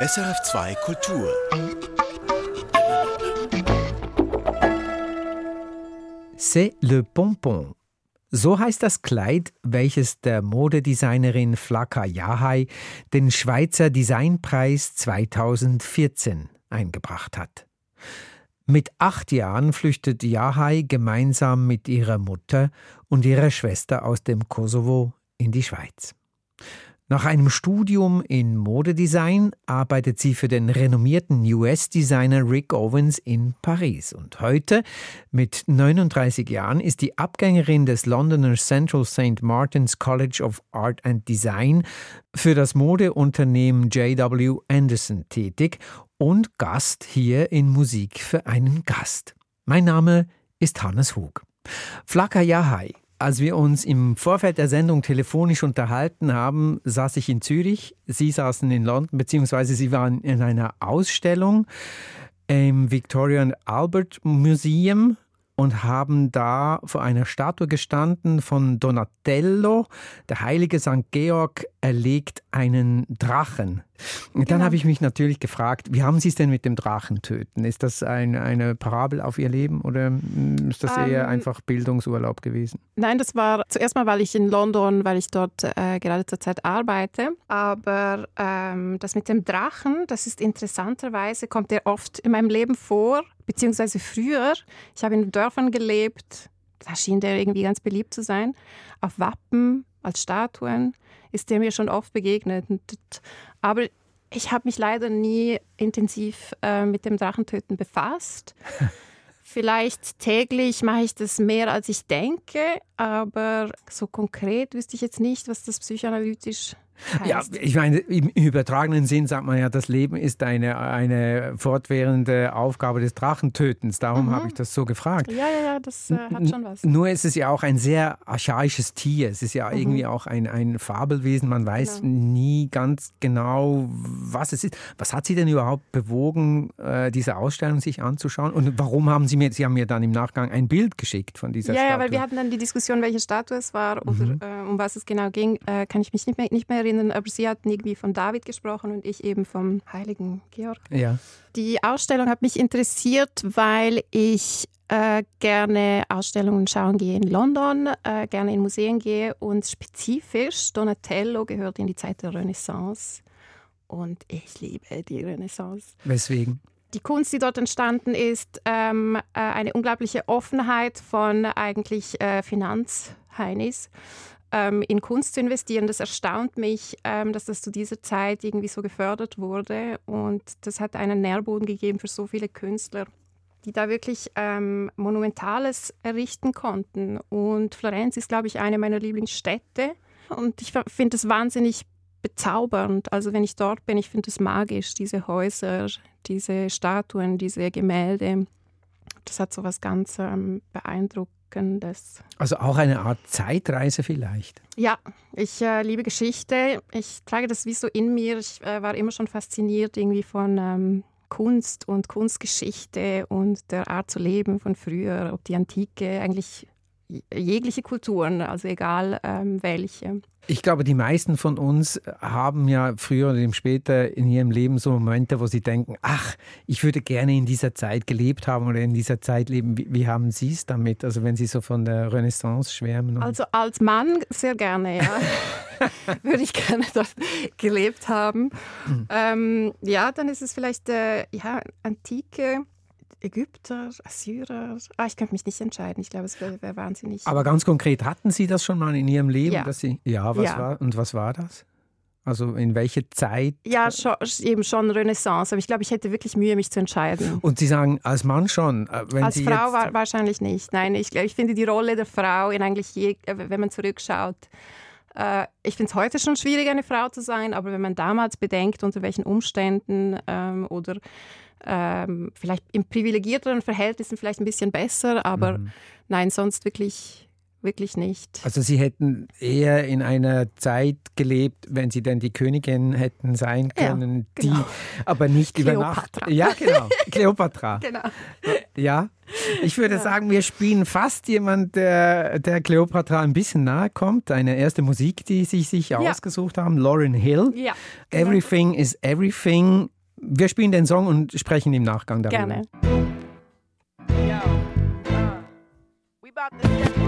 SRF2 Kultur. C'est le pompon. So heißt das Kleid, welches der Modedesignerin Flaka Yahai den Schweizer Designpreis 2014 eingebracht hat. Mit acht Jahren flüchtet Yahai gemeinsam mit ihrer Mutter und ihrer Schwester aus dem Kosovo in die Schweiz. Nach einem Studium in Modedesign arbeitet sie für den renommierten US-Designer Rick Owens in Paris. Und heute, mit 39 Jahren, ist die Abgängerin des Londoner Central St. Martin's College of Art and Design für das Modeunternehmen JW Anderson tätig und Gast hier in Musik für einen Gast. Mein Name ist Hannes Hug. Flaka Yahai als wir uns im Vorfeld der Sendung telefonisch unterhalten haben, saß ich in Zürich, Sie saßen in London, beziehungsweise Sie waren in einer Ausstellung im Victoria and Albert Museum und haben da vor einer Statue gestanden von Donatello. Der heilige St. Georg erlegt einen Drachen. Und dann genau. habe ich mich natürlich gefragt, wie haben Sie es denn mit dem Drachentöten? Ist das ein, eine Parabel auf Ihr Leben oder ist das eher ähm, einfach Bildungsurlaub gewesen? Nein, das war zuerst mal, weil ich in London, weil ich dort äh, gerade zur Zeit arbeite. Aber ähm, das mit dem Drachen, das ist interessanterweise, kommt der oft in meinem Leben vor, beziehungsweise früher. Ich habe in Dörfern gelebt, da schien der irgendwie ganz beliebt zu sein. Auf Wappen, als Statuen ist der mir schon oft begegnet. Aber ich habe mich leider nie intensiv äh, mit dem Drachentöten befasst. Vielleicht täglich mache ich das mehr, als ich denke, aber so konkret wüsste ich jetzt nicht, was das psychoanalytisch ja, ich meine, im übertragenen Sinn sagt man ja, das Leben ist eine, eine fortwährende Aufgabe des Drachentötens. Darum mhm. habe ich das so gefragt. Ja, ja, ja, das äh, hat schon was. Nur ist es ja auch ein sehr archaisches Tier. Es ist ja mhm. irgendwie auch ein, ein Fabelwesen. Man weiß genau. nie ganz genau, was es ist. Was hat Sie denn überhaupt bewogen, äh, diese Ausstellung sich anzuschauen? Und warum haben Sie mir, Sie haben mir dann im Nachgang ein Bild geschickt von dieser ja, Statue? Ja, weil wir hatten dann die Diskussion, welche Statue es war oder mhm. äh, um was es genau ging, äh, kann ich mich nicht mehr, nicht mehr erinnern erinnern, aber sie hatten irgendwie von David gesprochen und ich eben vom heiligen Georg. Ja. Die Ausstellung hat mich interessiert, weil ich äh, gerne Ausstellungen schauen gehe in London, äh, gerne in Museen gehe und spezifisch Donatello gehört in die Zeit der Renaissance und ich liebe die Renaissance. Weswegen? Die Kunst, die dort entstanden ist, ähm, äh, eine unglaubliche Offenheit von eigentlich äh, Finanzheinis ähm, in Kunst zu investieren. Das erstaunt mich, ähm, dass das zu dieser Zeit irgendwie so gefördert wurde. Und das hat einen Nährboden gegeben für so viele Künstler, die da wirklich ähm, Monumentales errichten konnten. Und Florenz ist, glaube ich, eine meiner Lieblingsstädte. Und ich finde es wahnsinnig bezaubernd. Also wenn ich dort bin, ich finde es magisch, diese Häuser, diese Statuen, diese Gemälde. Das hat so was ganz ähm, beeindruckendes Entzückendes. Also auch eine Art Zeitreise vielleicht? Ja, ich äh, liebe Geschichte. Ich trage das wie so in mir. Ich äh, war immer schon fasziniert irgendwie von ähm, Kunst und Kunstgeschichte und der Art zu leben von früher, ob die Antike, eigentlich jegliche Kulturen, also egal ähm, welche. Ich glaube, die meisten von uns haben ja früher oder später in ihrem Leben so Momente, wo sie denken, ach, ich würde gerne in dieser Zeit gelebt haben oder in dieser Zeit leben. Wie, wie haben Sie es damit? Also wenn Sie so von der Renaissance schwärmen? Also als Mann sehr gerne, ja. würde ich gerne dort gelebt haben. Mhm. Ähm, ja, dann ist es vielleicht äh, ja, Antike Ägypter, Assyrer. Ah, ich könnte mich nicht entscheiden. Ich glaube, es wäre wär wahnsinnig. Aber ganz konkret, hatten Sie das schon mal in Ihrem Leben? Ja. Dass Sie, ja, was ja. war und was war das? Also in welche Zeit? Ja, schon, eben schon Renaissance. Aber ich glaube, ich hätte wirklich Mühe, mich zu entscheiden. Und Sie sagen, als Mann schon? Äh, als Sie Frau war, wahrscheinlich nicht. Nein, ich, ich finde die Rolle der Frau in eigentlich, je, äh, wenn man zurückschaut, äh, ich finde es heute schon schwierig, eine Frau zu sein, aber wenn man damals bedenkt, unter welchen Umständen ähm, oder ähm, vielleicht in privilegierteren Verhältnissen vielleicht ein bisschen besser, aber mhm. nein, sonst wirklich wirklich nicht. Also Sie hätten eher in einer Zeit gelebt, wenn Sie denn die Königin hätten sein können, ja, genau. die aber nicht über Nacht. Ja, genau. Kleopatra. genau. Ja, ich würde ja. sagen, wir spielen fast jemand, der, der Cleopatra ein bisschen nahe kommt. Eine erste Musik, die sie sich ja. ausgesucht haben, Lauren Hill. Ja. Everything is Everything. Wir spielen den Song und sprechen im Nachgang darüber. Gerne. Yo, uh,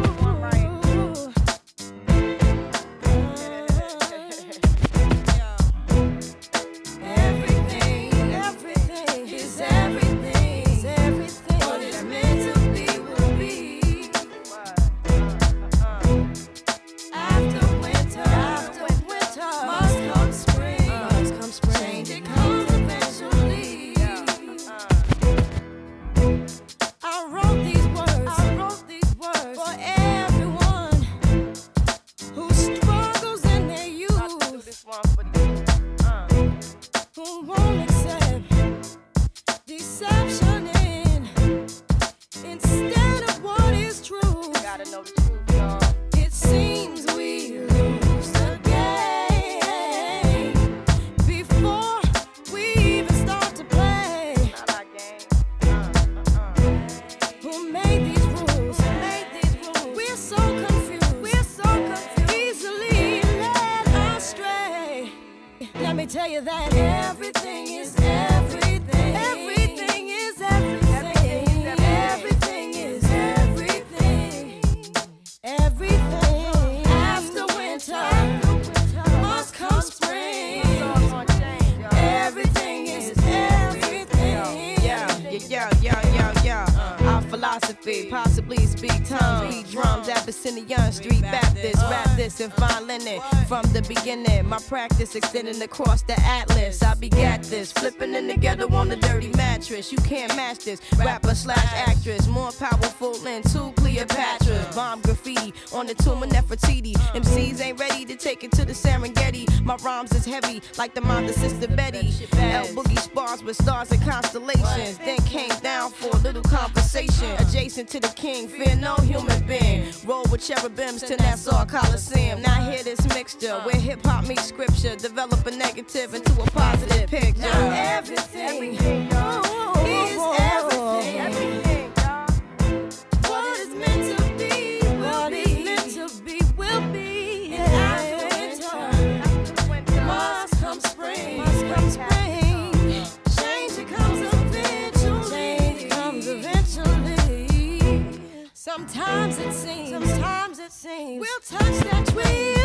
extending across the atlas. I be got this, flipping in together on the dirty mattress. You can't match this. Rapper slash actress, more powerful than two Cleopatras. Bomb graffiti on the tomb of Nefertiti. MCs ain't ready to take it to the Serengeti. My rhymes is heavy, like the mind of Sister Betty. L Boogie spars with stars and constellations. Adjacent to the king, fear no human being. Roll with cherubims to Nassau Coliseum. Now hear this mixture where hip hop meets scripture. Develop a negative into a positive picture. Everything, everything is everything. Sometimes We'll touch that twig.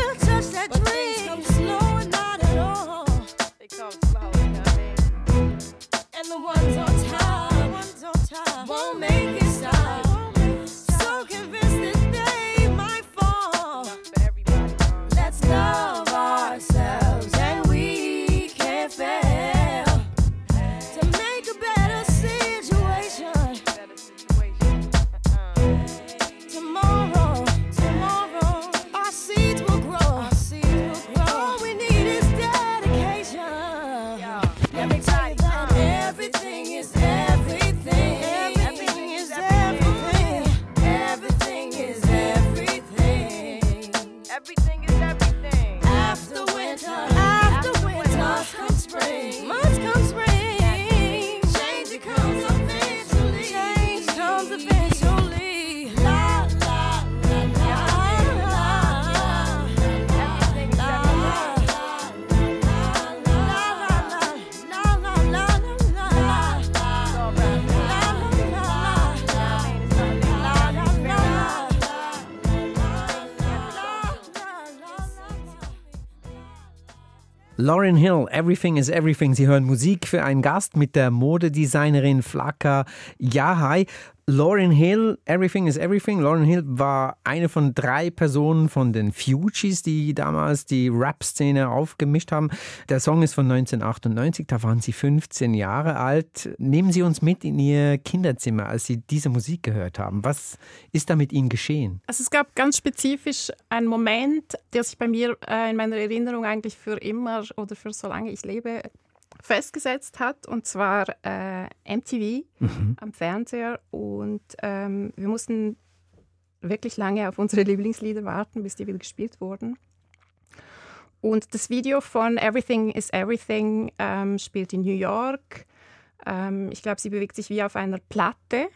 Lauren Hill, Everything is Everything. Sie hören Musik für einen Gast mit der Modedesignerin Flaka Yahai. Lauren Hill, Everything is Everything. Lauren Hill war eine von drei Personen von den Fugees, die damals die Rap-Szene aufgemischt haben. Der Song ist von 1998, da waren Sie 15 Jahre alt. Nehmen Sie uns mit in Ihr Kinderzimmer, als Sie diese Musik gehört haben. Was ist da mit Ihnen geschehen? Also es gab ganz spezifisch einen Moment, der sich bei mir äh, in meiner Erinnerung eigentlich für immer oder für solange ich lebe festgesetzt hat, und zwar äh, MTV mhm. am Fernseher. Und ähm, wir mussten wirklich lange auf unsere Lieblingslieder warten, bis die wieder gespielt wurden. Und das Video von Everything is Everything ähm, spielt in New York. Ähm, ich glaube, sie bewegt sich wie auf einer Platte.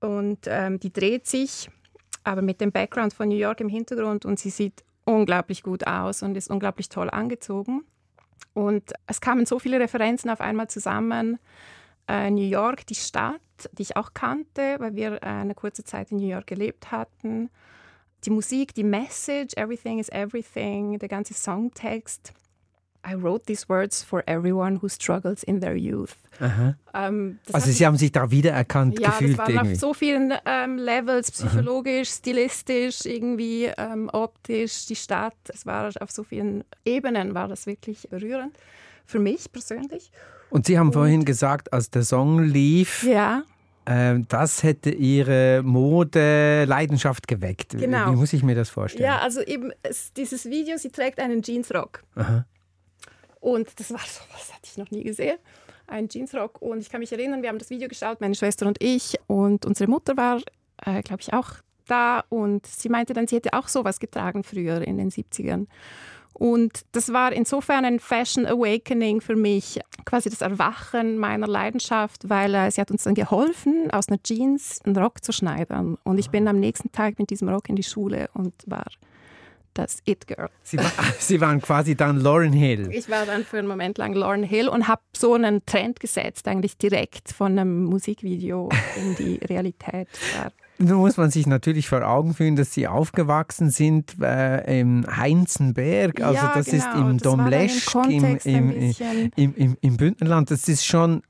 Und ähm, die dreht sich, aber mit dem Background von New York im Hintergrund und sie sieht unglaublich gut aus und ist unglaublich toll angezogen. Und es kamen so viele Referenzen auf einmal zusammen. Äh, New York, die Stadt, die ich auch kannte, weil wir äh, eine kurze Zeit in New York gelebt hatten. Die Musik, die Message, Everything is Everything, der ganze Songtext. I wrote these words for everyone who struggles in their youth. Ähm, also Sie haben sich da wiedererkannt ja, gefühlt? Ja, das war irgendwie. auf so vielen ähm, Levels, psychologisch, Aha. stilistisch, irgendwie ähm, optisch, die Stadt. Es war auf so vielen Ebenen war das wirklich berührend für mich persönlich. Und Sie haben Und, vorhin gesagt, als der Song lief, ja. äh, das hätte Ihre Mode-Leidenschaft geweckt. Genau. Wie muss ich mir das vorstellen? Ja, also eben es, dieses Video, sie trägt einen Jeansrock. Aha. Und das war so, was hatte ich noch nie gesehen. Ein Jeansrock. Und ich kann mich erinnern, wir haben das Video geschaut, meine Schwester und ich. Und unsere Mutter war, äh, glaube ich, auch da. Und sie meinte dann, sie hätte auch sowas getragen früher in den 70ern. Und das war insofern ein Fashion Awakening für mich, quasi das Erwachen meiner Leidenschaft, weil äh, sie hat uns dann geholfen, aus einer Jeans einen Rock zu schneidern. Und ich bin am nächsten Tag mit diesem Rock in die Schule und war das It Girl. Sie, war, Sie, waren quasi dann Lauren Hill. Ich war dann für einen Moment lang Lauren Hill und habe so einen Trend gesetzt, eigentlich direkt von einem Musikvideo in die Realität. Nun muss man sich natürlich vor Augen führen, dass Sie aufgewachsen sind äh, im Heinzenberg. Also ja, das genau. ist im Domleschg, im, im, im, im, im Bündnerland. Das ist schon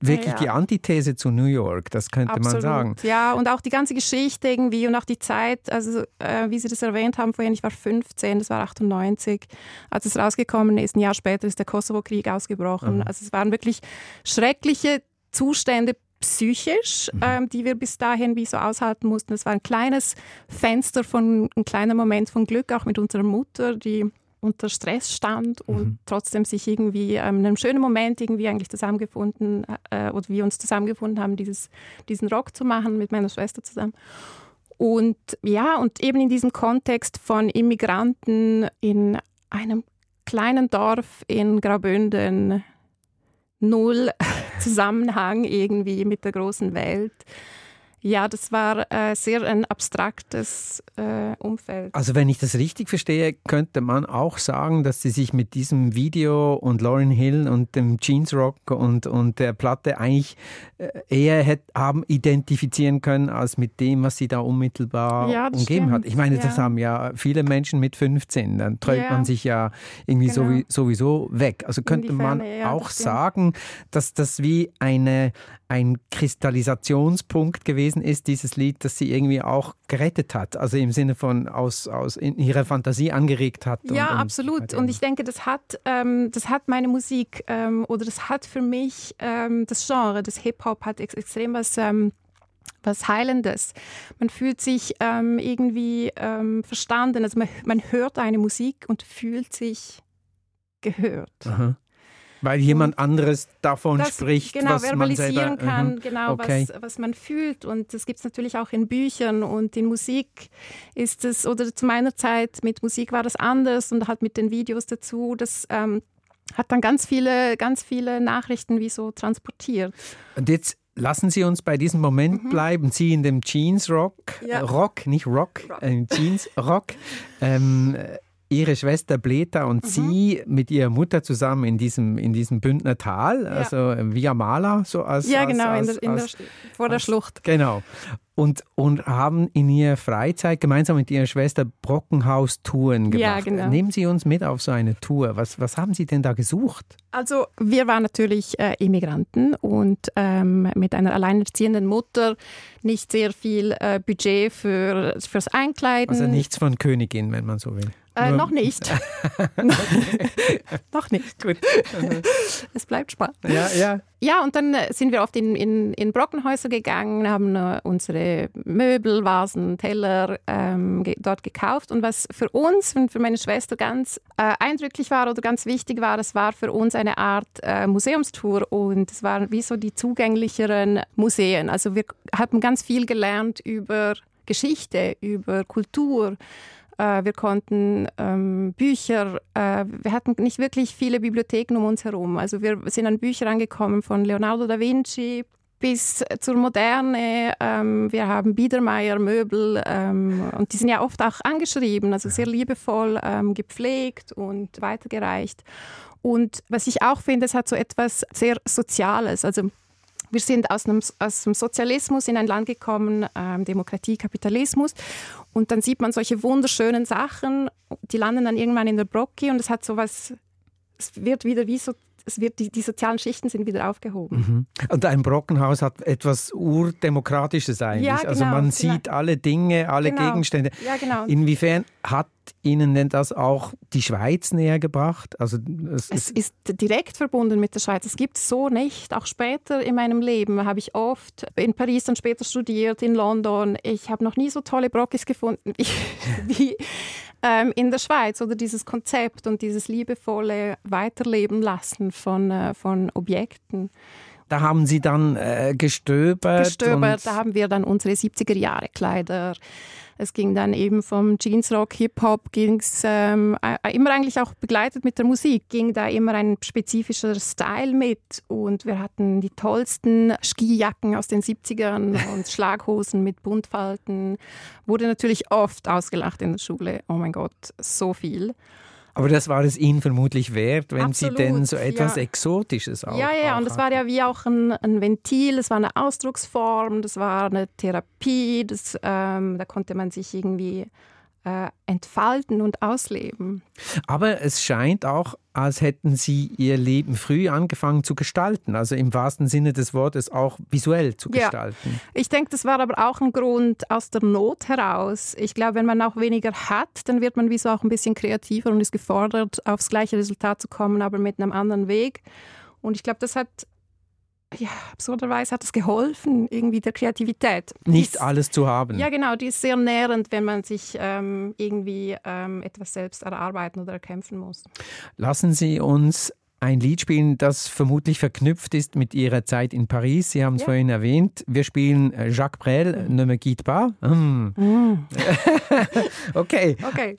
wirklich ja. die Antithese zu New York, das könnte Absolut. man sagen. Ja, und auch die ganze Geschichte irgendwie und auch die Zeit, also äh, wie Sie das erwähnt haben vorhin, ich war 15, das war 98, als es rausgekommen ist, ein Jahr später ist der Kosovo-Krieg ausgebrochen. Mhm. Also es waren wirklich schreckliche Zustände psychisch, mhm. ähm, die wir bis dahin wie so aushalten mussten. Es war ein kleines Fenster von, ein kleiner Moment von Glück, auch mit unserer Mutter, die unter Stress stand und mhm. trotzdem sich irgendwie ähm, in einem schönen Moment irgendwie eigentlich zusammengefunden äh, oder wir uns zusammengefunden haben, dieses, diesen Rock zu machen mit meiner Schwester zusammen. Und ja, und eben in diesem Kontext von Immigranten in einem kleinen Dorf in Graubünden, null Zusammenhang irgendwie mit der großen Welt. Ja, das war äh, sehr ein abstraktes äh, Umfeld. Also wenn ich das richtig verstehe, könnte man auch sagen, dass Sie sich mit diesem Video und Lauren Hill und dem Jeans Rock und, und der Platte eigentlich äh, eher hätt, haben identifizieren können, als mit dem, was Sie da unmittelbar ja, umgeben stimmt. hat. Ich meine, ja. das haben ja viele Menschen mit 15. Dann träumt ja. man sich ja irgendwie genau. sowieso weg. Also könnte man Ferne, auch sagen, dass das wie eine ein Kristallisationspunkt gewesen ist, dieses Lied, das sie irgendwie auch gerettet hat, also im Sinne von aus, aus in ihrer Fantasie angeregt hat. Ja, und, absolut. Und ich denke, das hat, ähm, das hat meine Musik ähm, oder das hat für mich ähm, das Genre des Hip-Hop hat ex extrem was ähm, was Heilendes. Man fühlt sich ähm, irgendwie ähm, verstanden. Also man, man hört eine Musik und fühlt sich gehört. Aha. Weil jemand anderes davon das, spricht, genau, was man selber, kann, uh genau, okay. was, was man fühlt. Und das gibt es natürlich auch in Büchern und in Musik ist es, oder zu meiner Zeit mit Musik war das anders und halt mit den Videos dazu, das ähm, hat dann ganz viele, ganz viele Nachrichten wie so transportiert. Und jetzt Lassen Sie uns bei diesem Moment mhm. bleiben. Sie in dem Jeans Rock, ja. Rock, nicht Rock, Rock. Äh, Jeans Rock. Ähm, Ihre Schwester Bleta und mhm. Sie mit ihrer Mutter zusammen in diesem, in diesem Bündner Tal, ja. also Via Mala, so als. Ja, als, genau, als, in der, in als, der, vor der Schlucht. Genau. Und, und haben in ihrer Freizeit gemeinsam mit ihrer Schwester Brockenhaus-Touren gemacht. Ja, genau. Nehmen Sie uns mit auf so eine Tour. Was, was haben Sie denn da gesucht? Also, wir waren natürlich äh, Immigranten und ähm, mit einer alleinerziehenden Mutter nicht sehr viel äh, Budget für, fürs Einkleiden. Also nichts von Königin, wenn man so will. Äh, noch nicht. noch nicht. Gut. es bleibt spannend. Ja, ja. Ja, und dann äh, sind wir oft in, in, in Brockenhäuser gegangen, haben äh, unsere Möbel, Vasen, Teller ähm, dort gekauft. Und was für uns und für meine Schwester ganz äh, eindrücklich war oder ganz wichtig war, es war für uns eine Art äh, Museumstour und es waren wie so die zugänglicheren Museen. Also wir haben ganz viel gelernt über Geschichte, über Kultur. Äh, wir konnten ähm, Bücher, äh, wir hatten nicht wirklich viele Bibliotheken um uns herum. Also wir sind an Bücher angekommen von Leonardo da Vinci, bis zur Moderne. Ähm, wir haben Biedermeier Möbel ähm, und die sind ja oft auch angeschrieben, also sehr liebevoll ähm, gepflegt und weitergereicht. Und was ich auch finde, es hat so etwas sehr Soziales. Also wir sind aus, einem, aus dem Sozialismus in ein Land gekommen, ähm, Demokratie, Kapitalismus. Und dann sieht man solche wunderschönen Sachen, die landen dann irgendwann in der Brocki und es hat so was, es wird wieder wie so es wird, die, die sozialen Schichten sind wieder aufgehoben. Mhm. Und ein Brockenhaus hat etwas Urdemokratisches eigentlich. Ja, also genau, also man genau. sieht alle Dinge, alle genau. Gegenstände. Ja, genau. Inwiefern hat Ihnen denn das auch die Schweiz näher gebracht? Also es, es ist direkt verbunden mit der Schweiz. Es gibt es so nicht. Auch später in meinem Leben habe ich oft in Paris dann später studiert, in London. Ich habe noch nie so tolle Brockis gefunden wie, wie ähm, in der Schweiz oder dieses Konzept und dieses liebevolle Weiterleben lassen von, äh, von Objekten. Da haben Sie dann äh, gestöbert. Gestöbert, da haben wir dann unsere 70er Jahre Kleider es ging dann eben vom Jeansrock, Hip-Hop, ging es ähm, immer eigentlich auch begleitet mit der Musik, ging da immer ein spezifischer Style mit und wir hatten die tollsten Skijacken aus den 70ern und Schlaghosen mit Buntfalten. Wurde natürlich oft ausgelacht in der Schule. Oh mein Gott, so viel. Aber das war es Ihnen vermutlich wert, wenn Absolut, Sie denn so etwas ja. Exotisches auch Ja, ja, auch und es war ja wie auch ein, ein, Ventil, es war eine Ausdrucksform, das war eine Therapie, das, ähm, da konnte man sich irgendwie äh, entfalten und ausleben. Aber es scheint auch, als hätten Sie Ihr Leben früh angefangen zu gestalten, also im wahrsten Sinne des Wortes auch visuell zu gestalten. Ja. Ich denke, das war aber auch ein Grund aus der Not heraus. Ich glaube, wenn man auch weniger hat, dann wird man wie so auch ein bisschen kreativer und ist gefordert, aufs gleiche Resultat zu kommen, aber mit einem anderen Weg. Und ich glaube, das hat ja, absurderweise hat es geholfen, irgendwie der Kreativität. Nicht ist, alles zu haben. Ja, genau, die ist sehr nährend, wenn man sich ähm, irgendwie ähm, etwas selbst erarbeiten oder erkämpfen muss. Lassen Sie uns ein Lied spielen, das vermutlich verknüpft ist mit Ihrer Zeit in Paris. Sie haben es ja. vorhin erwähnt. Wir spielen äh, Jacques Brel, Ne me quitte pas. Mm. Mm. okay. Okay.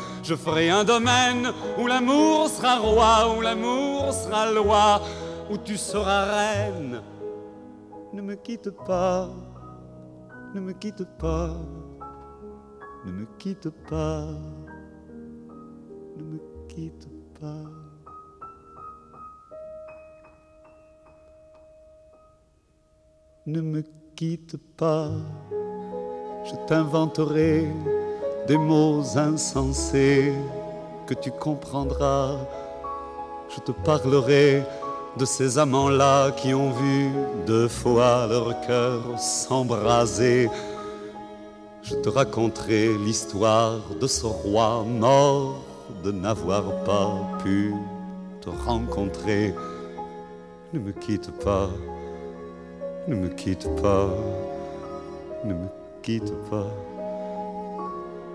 je ferai un domaine où l'amour sera roi, où l'amour sera loi, où tu seras reine. Ne me quitte pas, ne me quitte pas, ne me quitte pas, ne me quitte pas. Ne me quitte pas, je t'inventerai des mots insensés que tu comprendras. Je te parlerai de ces amants-là qui ont vu deux fois leur cœur s'embraser. Je te raconterai l'histoire de ce roi mort de n'avoir pas pu te rencontrer. Ne me quitte pas, ne me quitte pas, ne me quitte pas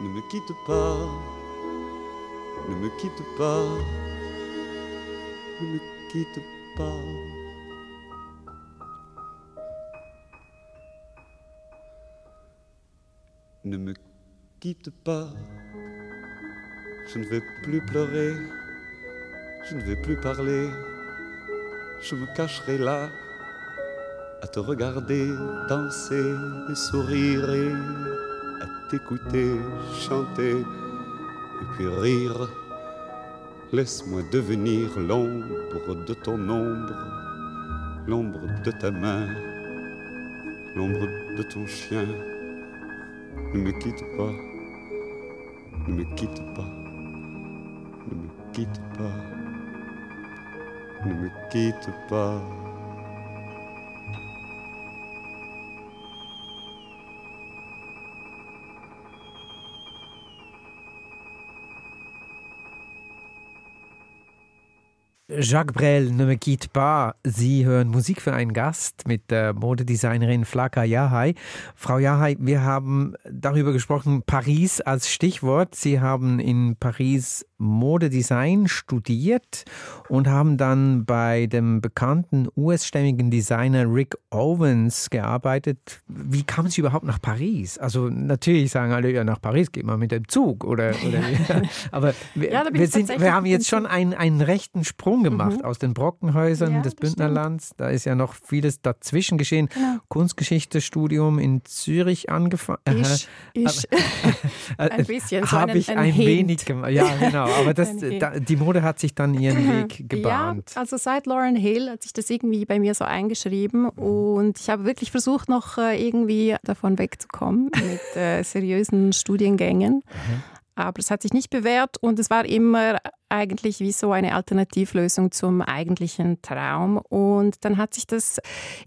ne me quitte pas, ne me quitte pas, ne me quitte pas. Ne me quitte pas, je ne vais plus pleurer, je ne vais plus parler, je me cacherai là à te regarder danser et sourire t'écouter chanter et puis rire. Laisse-moi devenir l'ombre de ton ombre, l'ombre de ta main, l'ombre de ton chien. Ne me quitte pas, ne me quitte pas, ne me quitte pas, ne me quitte pas. Jacques Brel, Ne me quitte pas. Sie hören Musik für einen Gast mit der Modedesignerin Flaka Yahai. Frau Yahai, wir haben darüber gesprochen, Paris als Stichwort. Sie haben in Paris Modedesign studiert und haben dann bei dem bekannten US-stämmigen Designer Rick Owens gearbeitet. Wie kam Sie überhaupt nach Paris? Also natürlich sagen alle, ja, nach Paris geht man mit dem Zug oder, oder ja. aber wir, ja, wir, sind, wir haben jetzt schon einen, einen rechten Sprung gemacht mhm. aus den Brockenhäusern ja, des Bündnerlands. Da ist ja noch vieles dazwischen geschehen. Genau. Kunstgeschichtestudium in Zürich angefangen. Ich, ich. ein bisschen. So Habe ich ein, ein wenig gemacht. Ja, genau aber das, da, die Mode hat sich dann ihren Weg gebahnt. Ja, also seit Lauren Hill hat sich das irgendwie bei mir so eingeschrieben mhm. und ich habe wirklich versucht, noch äh, irgendwie davon wegzukommen mit äh, seriösen Studiengängen. Mhm. Aber es hat sich nicht bewährt und es war immer eigentlich wie so eine Alternativlösung zum eigentlichen Traum. Und dann hat sich das,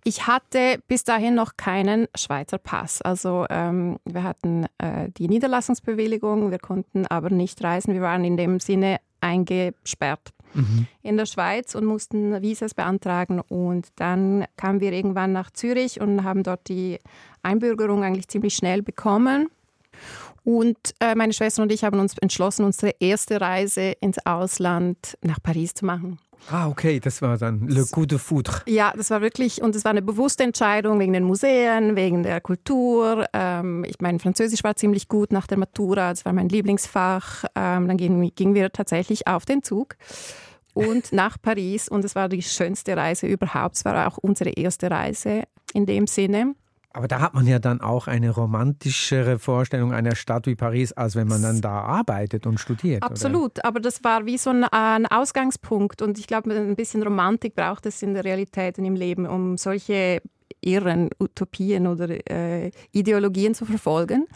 ich hatte bis dahin noch keinen Schweizer Pass. Also ähm, wir hatten äh, die Niederlassungsbewilligung, wir konnten aber nicht reisen. Wir waren in dem Sinne eingesperrt mhm. in der Schweiz und mussten Visas beantragen. Und dann kamen wir irgendwann nach Zürich und haben dort die Einbürgerung eigentlich ziemlich schnell bekommen. Und äh, meine Schwester und ich haben uns entschlossen, unsere erste Reise ins Ausland nach Paris zu machen. Ah, okay, das war dann Le Coup de Foudre. Ja, das war wirklich, und es war eine bewusste Entscheidung wegen den Museen, wegen der Kultur. Ähm, ich meine, Französisch war ziemlich gut nach der Matura, das war mein Lieblingsfach. Ähm, dann gingen, gingen wir tatsächlich auf den Zug und nach Paris und es war die schönste Reise überhaupt. Es war auch unsere erste Reise in dem Sinne. Aber da hat man ja dann auch eine romantischere Vorstellung einer Stadt wie Paris, als wenn man dann da arbeitet und studiert. Absolut, oder? aber das war wie so ein, ein Ausgangspunkt und ich glaube, ein bisschen Romantik braucht es in der Realität und im Leben, um solche irren Utopien oder äh, Ideologien zu verfolgen,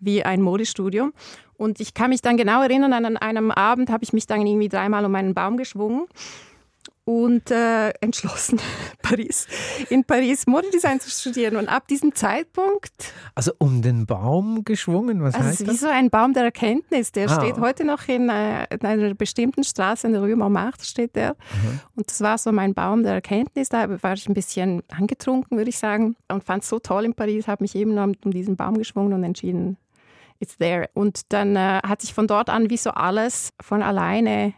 wie ein Modestudium. Und ich kann mich dann genau erinnern, an einem Abend habe ich mich dann irgendwie dreimal um einen Baum geschwungen und äh, entschlossen, Paris, in Paris Modedesign zu studieren. Und ab diesem Zeitpunkt. Also um den Baum geschwungen, was also heißt das? Wie so ein Baum der Erkenntnis. Der ah. steht heute noch in, äh, in, einer bestimmten Straße in der Rue Montmartre, steht der. Mhm. Und das war so mein Baum der Erkenntnis. Da war ich ein bisschen angetrunken, würde ich sagen. Und fand es so toll in Paris, habe mich eben um diesen Baum geschwungen und entschieden, it's there. Und dann äh, hat sich von dort an wie so alles von alleine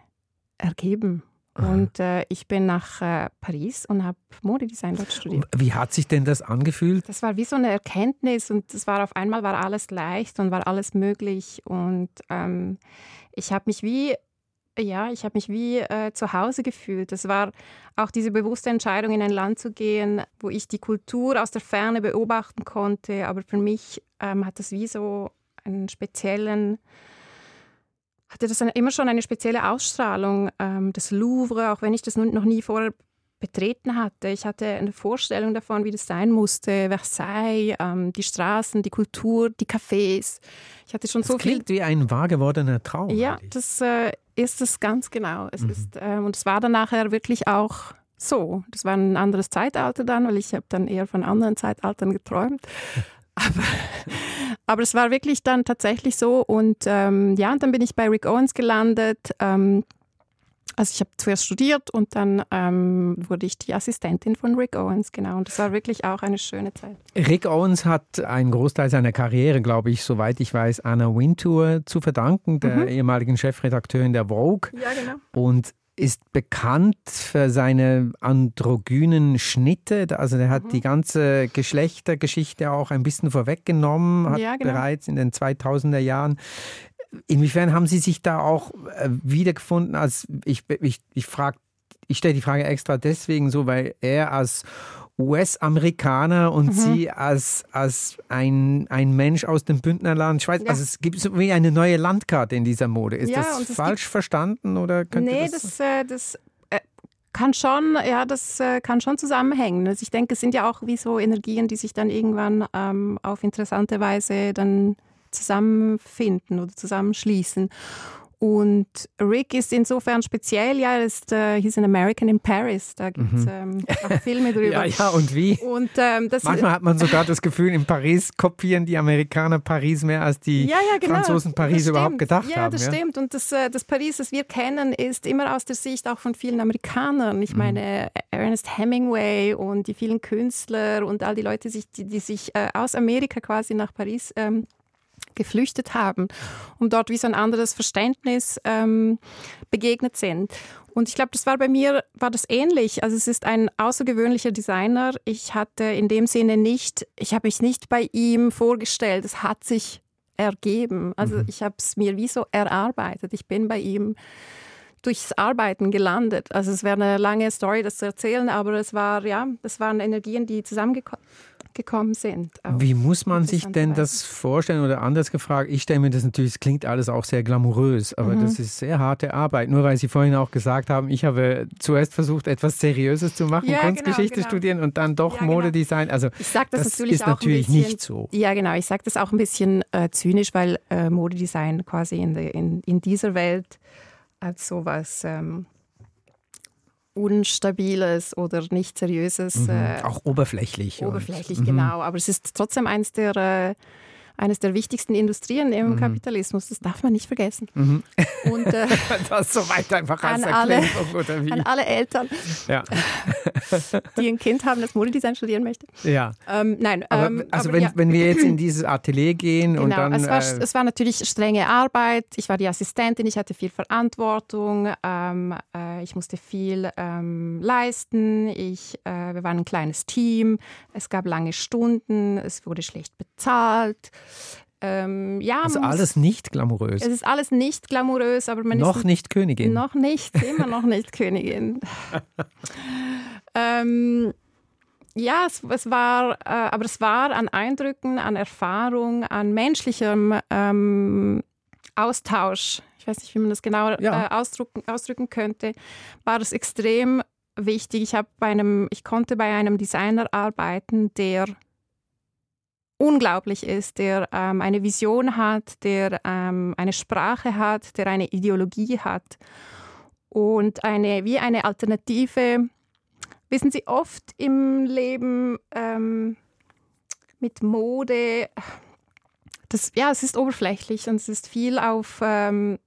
ergeben. Und äh, ich bin nach äh, Paris und habe Modedesign dort studiert. Wie hat sich denn das angefühlt? Das war wie so eine Erkenntnis und es war auf einmal war alles leicht und war alles möglich und ähm, ich habe mich wie ja, ich habe mich wie äh, zu Hause gefühlt. Es war auch diese bewusste Entscheidung, in ein Land zu gehen, wo ich die Kultur aus der Ferne beobachten konnte. Aber für mich ähm, hat das wie so einen speziellen hatte das immer schon eine spezielle Ausstrahlung. Ähm, das Louvre, auch wenn ich das noch nie vorher betreten hatte. Ich hatte eine Vorstellung davon, wie das sein musste. Versailles, ähm, die Straßen, die Kultur, die Cafés. Ich hatte schon das so klingt wie ein wahr gewordener Traum. Ja, eigentlich. das äh, ist es ganz genau. Es mhm. ist, äh, und es war dann nachher wirklich auch so. Das war ein anderes Zeitalter dann, weil ich habe dann eher von anderen Zeitaltern geträumt. Aber, aber es war wirklich dann tatsächlich so. Und ähm, ja, und dann bin ich bei Rick Owens gelandet. Ähm, also ich habe zuerst studiert und dann ähm, wurde ich die Assistentin von Rick Owens, genau. Und das war wirklich auch eine schöne Zeit. Rick Owens hat einen Großteil seiner Karriere, glaube ich, soweit ich weiß, Anna Wintour zu verdanken, der mhm. ehemaligen Chefredakteurin der Vogue. Ja, genau. Und ist bekannt für seine androgynen Schnitte. Also er hat mhm. die ganze Geschlechtergeschichte auch ein bisschen vorweggenommen, hat ja, genau. bereits in den 2000er Jahren Inwiefern haben Sie sich da auch äh, wiedergefunden? Als ich, ich, ich frage, ich stelle die Frage extra deswegen so, weil er als US-Amerikaner und mhm. sie als, als ein, ein Mensch aus dem Bündnerland Schweiz. Ja. Also es gibt so wie eine neue Landkarte in dieser Mode. Ist ja, das falsch verstanden oder könnte nee, das? das, äh, das äh, kann schon, ja, das äh, kann schon zusammenhängen. Also ich denke, es sind ja auch wie so Energien, die sich dann irgendwann ähm, auf interessante Weise dann zusammenfinden oder zusammenschließen. Und Rick ist insofern speziell, ja, er ist, äh, he's an American in Paris. Da gibt es mhm. ähm, auch Filme drüber. ja, ja, und wie? Und, ähm, Manchmal hat man sogar das Gefühl, in Paris kopieren die Amerikaner Paris mehr, als die ja, ja, genau. Franzosen Paris überhaupt gedacht ja, haben. Das ja, das stimmt. Und das, äh, das Paris, das wir kennen, ist immer aus der Sicht auch von vielen Amerikanern. Ich mhm. meine, Ernest Hemingway und die vielen Künstler und all die Leute, die, die sich äh, aus Amerika quasi nach Paris ähm, geflüchtet haben und dort wie so ein anderes Verständnis ähm, begegnet sind. Und ich glaube, das war bei mir, war das ähnlich. Also es ist ein außergewöhnlicher Designer. Ich hatte in dem Sinne nicht, ich habe mich nicht bei ihm vorgestellt. Es hat sich ergeben. Also mhm. ich habe es mir wie so erarbeitet. Ich bin bei ihm durchs Arbeiten gelandet. Also es wäre eine lange Story, das zu erzählen, aber es war, ja, es waren Energien, die zusammengekommen gekommen sind. Wie muss man sich denn das vorstellen oder anders gefragt? Ich stelle mir das natürlich, es klingt alles auch sehr glamourös, aber mhm. das ist sehr harte Arbeit. Nur weil Sie vorhin auch gesagt haben, ich habe zuerst versucht, etwas Seriöses zu machen, ja, Kunstgeschichte genau, genau. studieren und dann doch ja, genau. Modedesign. Also ich sag das, das natürlich ist natürlich bisschen, nicht so. Ja, genau. Ich sage das auch ein bisschen äh, zynisch, weil äh, Modedesign quasi in, de, in, in dieser Welt als sowas ähm, Unstabiles oder nicht Seriöses. Mhm. Äh, auch oberflächlich. Oberflächlich, und, mhm. genau. Aber es ist trotzdem eins der äh, eines der wichtigsten Industrien im mhm. Kapitalismus. Das darf man nicht vergessen. Mhm. Und, äh, das so weit einfach als an alle? An alle Eltern, ja. die ein Kind haben, das Modedesign studieren möchte. Ja. Ähm, nein. Aber, ähm, also aber, wenn, ja. wenn wir jetzt in dieses Atelier gehen genau, und dann... Es war, äh, es war natürlich strenge Arbeit. Ich war die Assistentin, ich hatte viel Verantwortung. Ähm, äh, ich musste viel ähm, leisten. Ich, äh, wir waren ein kleines Team. Es gab lange Stunden. Es wurde schlecht bezahlt. Ähm, ja, also alles nicht glamourös. Es ist alles nicht glamourös, aber man noch ist nicht Königin. Noch nicht, immer noch nicht Königin. ähm, ja, es, es war, äh, aber es war an Eindrücken, an Erfahrung, an menschlichem ähm, Austausch. Ich weiß nicht, wie man das genau ja. äh, ausdrücken, ausdrücken könnte. War es extrem wichtig. Ich habe bei einem, ich konnte bei einem Designer arbeiten, der unglaublich ist, der ähm, eine Vision hat, der ähm, eine Sprache hat, der eine Ideologie hat und eine wie eine Alternative. Wissen Sie, oft im Leben ähm, mit Mode, das, ja, es ist oberflächlich und es ist viel auf ähm,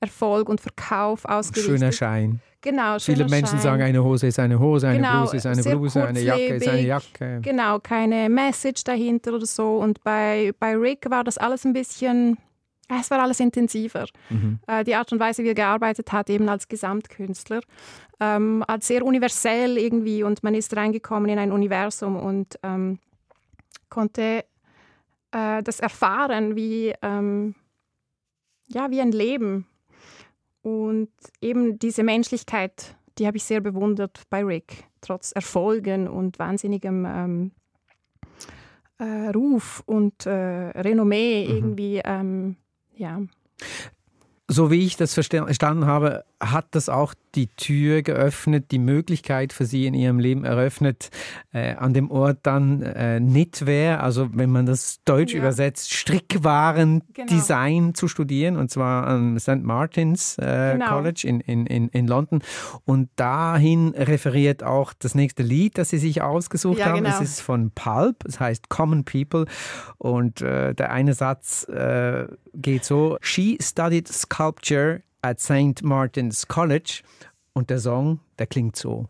Erfolg und Verkauf ausgerichtet. Schöner Schein. Genau, Viele Menschen Schein. sagen, eine Hose ist eine Hose, eine genau, Bluse ist eine Bluse, eine Jacke ist eine Jacke. Genau, keine Message dahinter oder so. Und bei, bei Rick war das alles ein bisschen, es war alles intensiver. Mhm. Äh, die Art und Weise, wie er gearbeitet hat, eben als Gesamtkünstler, ähm, als sehr universell irgendwie. Und man ist reingekommen in ein Universum und ähm, konnte äh, das erfahren, wie, ähm, ja, wie ein Leben und eben diese Menschlichkeit, die habe ich sehr bewundert bei Rick, trotz Erfolgen und wahnsinnigem ähm, äh, Ruf und äh, Renommee mhm. irgendwie, ähm, ja. So wie ich das verstanden habe, hat das auch die Tür geöffnet, die Möglichkeit für sie in ihrem Leben eröffnet, äh, an dem Ort dann äh, Knitwear, also wenn man das deutsch ja. übersetzt, Strickwarendesign genau. zu studieren, und zwar am St. Martin's äh, genau. College in, in, in London. Und dahin referiert auch das nächste Lied, das sie sich ausgesucht ja, haben. Genau. Es ist von Pulp, es heißt Common People. Und äh, der eine Satz äh, geht so, She studied sculpture at St. Martin's College und der Song, der klingt so.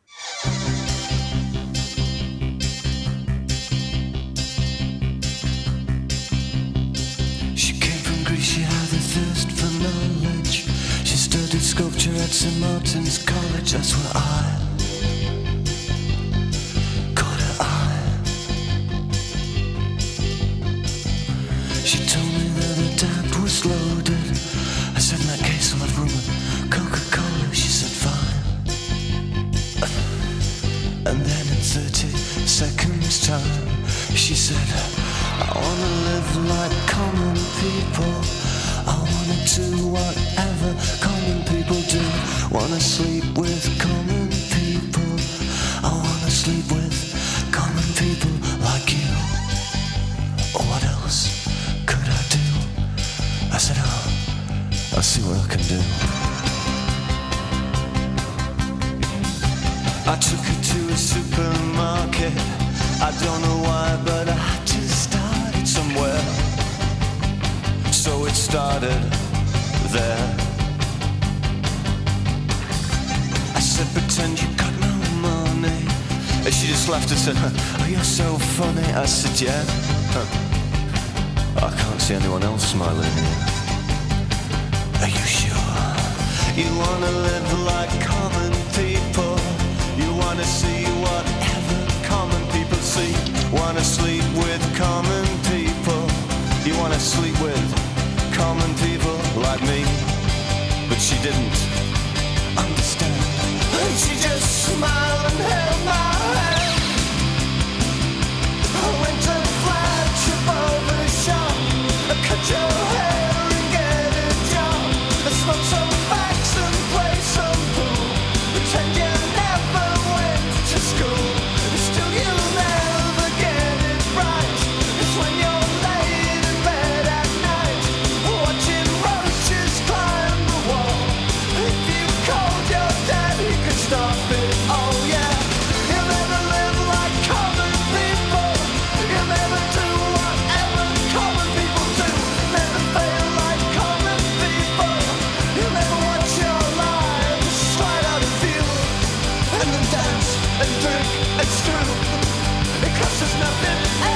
sculpture at St. Martin's College, that's where I caught her eye. She told me that the tap was loaded. Said, in that case, I'll have room Coca-Cola. She said, fine. And then in 30 seconds time, she said, I wanna live like common people. I wanna do whatever common people do. Wanna sleep with common people. I wanna sleep with common people do. I took her to a supermarket. I don't know why, but I just started somewhere. So it started there. I said, pretend you got no money. And she just laughed and said, oh, you're so funny. I said, yeah. Huh. I can't see anyone else smiling here. You wanna live like common people. You wanna see whatever common people see. Wanna sleep with common people. You wanna sleep with common people like me. But she didn't understand. And she just smiled and held my hand. I went to flash above the shop. I cut your and drink and screw. Because there's nothing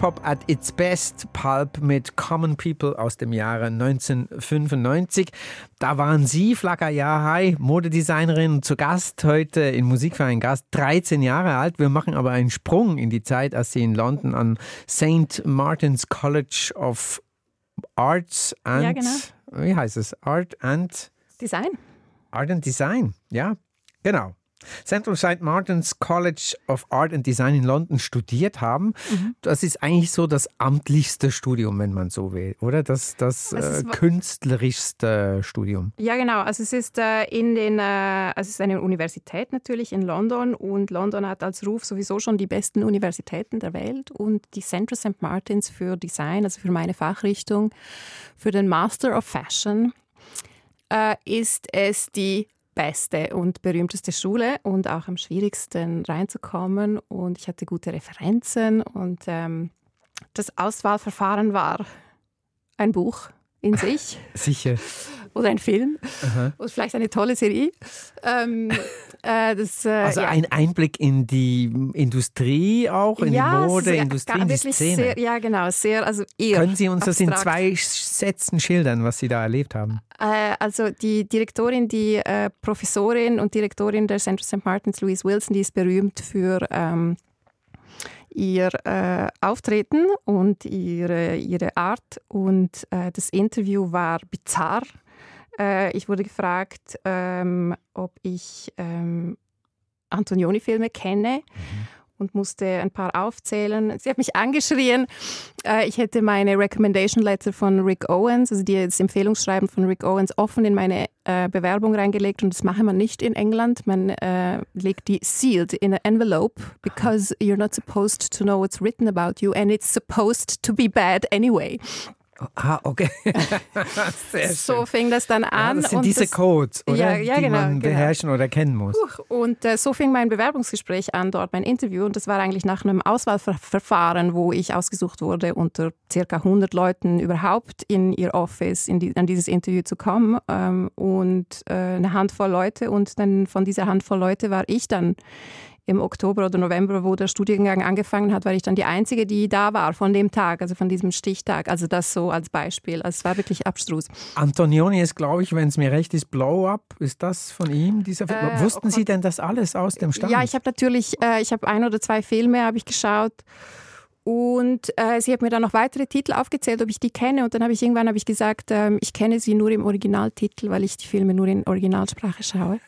Britpop at its best, Pulp mit Common People aus dem Jahre 1995. Da waren Sie, Flaka Yahai, Modedesignerin, zu Gast heute in Musikverein Gast, 13 Jahre alt. Wir machen aber einen Sprung in die Zeit, als Sie in London an St. Martin's College of Arts and, Ja, genau. wie heißt es? Art and Design. Art and Design, ja, genau. Central St. Martin's College of Art and Design in London studiert haben. Mhm. Das ist eigentlich so das amtlichste Studium, wenn man so will, oder? Das, das äh, künstlerischste Studium. Ja, genau. Also es ist äh, in den, äh, also es ist eine Universität natürlich in London und London hat als Ruf sowieso schon die besten Universitäten der Welt und die Central St. Martins für Design, also für meine Fachrichtung, für den Master of Fashion, äh, ist es die beste und berühmteste Schule und auch am schwierigsten reinzukommen und ich hatte gute Referenzen und ähm, das Auswahlverfahren war ein Buch in sich Sicher. oder ein Film Aha. oder vielleicht eine tolle Serie. Ähm, äh, das, äh, Also ja. ein Einblick in die Industrie auch, in ja, die Mode, Industrie, in die Szene. Sehr, ja, genau, sehr, also eher Können Sie uns das in abstrakt. zwei Sätzen schildern, was Sie da erlebt haben? Äh, also die Direktorin, die äh, Professorin und Direktorin der Central St. Martins, Louise Wilson, die ist berühmt für ähm, ihr äh, Auftreten und ihre, ihre Art. Und äh, das Interview war bizarr. Äh, ich wurde gefragt, ähm, ob ich ähm, Antonioni-Filme kenne. Und musste ein paar aufzählen. Sie hat mich angeschrien. Äh, ich hätte meine Recommendation Letter von Rick Owens, also die, das Empfehlungsschreiben von Rick Owens, offen in meine äh, Bewerbung reingelegt. Und das mache man nicht in England. Man äh, legt die sealed in an envelope because you're not supposed to know what's written about you and it's supposed to be bad anyway. Ah, okay. So fing das dann Ja, an. das sind und diese das- Codes, oder? Ja, ja, die genau, man genau. beherrschen oder kennen muss. Und äh, so fing mein Bewerbungsgespräch an, dort mein Interview. Und das war eigentlich nach einem Auswahlverfahren, wo ich ausgesucht wurde, unter circa 100 Leuten überhaupt in ihr Office in die, an dieses Interview zu kommen. Ähm, und äh, eine Handvoll Leute. Und dann von dieser Handvoll Leute war ich dann im Oktober oder November, wo der Studiengang angefangen hat, war ich dann die Einzige, die da war von dem Tag, also von diesem Stichtag. Also das so als Beispiel. Also es war wirklich abstrus. Antonioni ist, glaube ich, wenn es mir recht ist, Blow Up. Ist das von ihm? Dieser? Äh, Wussten oh Sie denn das alles aus dem Stand? Ja, ich habe natürlich, äh, ich habe ein oder zwei Filme habe ich geschaut und äh, sie hat mir dann noch weitere Titel aufgezählt, ob ich die kenne und dann habe ich irgendwann habe ich gesagt, ähm, ich kenne sie nur im Originaltitel, weil ich die Filme nur in Originalsprache schaue.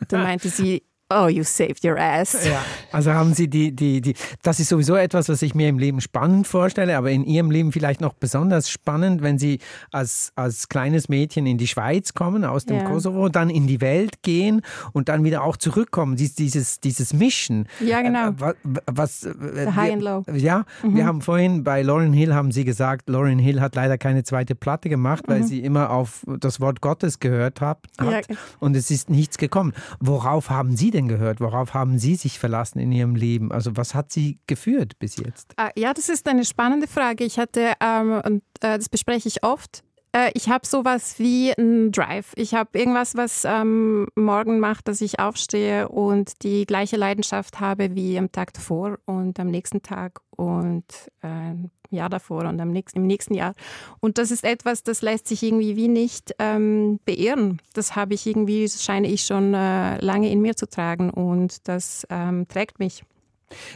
Und dann meinte sie, oh, you saved your ass. Ja, also haben Sie die, die, die, das ist sowieso etwas, was ich mir im Leben spannend vorstelle, aber in Ihrem Leben vielleicht noch besonders spannend, wenn Sie als, als kleines Mädchen in die Schweiz kommen, aus dem Ja. Kosovo, dann in die Welt gehen und dann wieder auch zurückkommen, Dies, dieses, dieses Mischen. Ja, genau. Äh, wa- was, äh, The high wir- and low. Mhm. Ja, wir haben vorhin bei Lauren Hill haben Sie gesagt, Lauren Hill hat leider keine zweite Platte gemacht, weil sie immer auf das Wort Gottes gehört hat, Mhm. Ja. hat und es ist nichts gekommen. Worauf haben Sie denn gehört? Worauf haben Sie sich verlassen in Ihrem Leben? Also was hat Sie geführt bis jetzt? Ah, Ja, das ist eine spannende Frage. Ich hatte, ähm, und äh, das bespreche ich oft, äh, ich habe sowas wie einen Drive. Ich habe irgendwas, was ähm, morgen macht, dass ich aufstehe und die gleiche Leidenschaft habe wie am Tag davor und am nächsten Tag und äh, Jahr davor und am nächsten, im nächsten Jahr. Und das ist etwas, das lässt sich irgendwie wie nicht ähm, beirren. Das habe ich irgendwie, das scheine ich schon äh, lange in mir zu tragen und das ähm, trägt mich.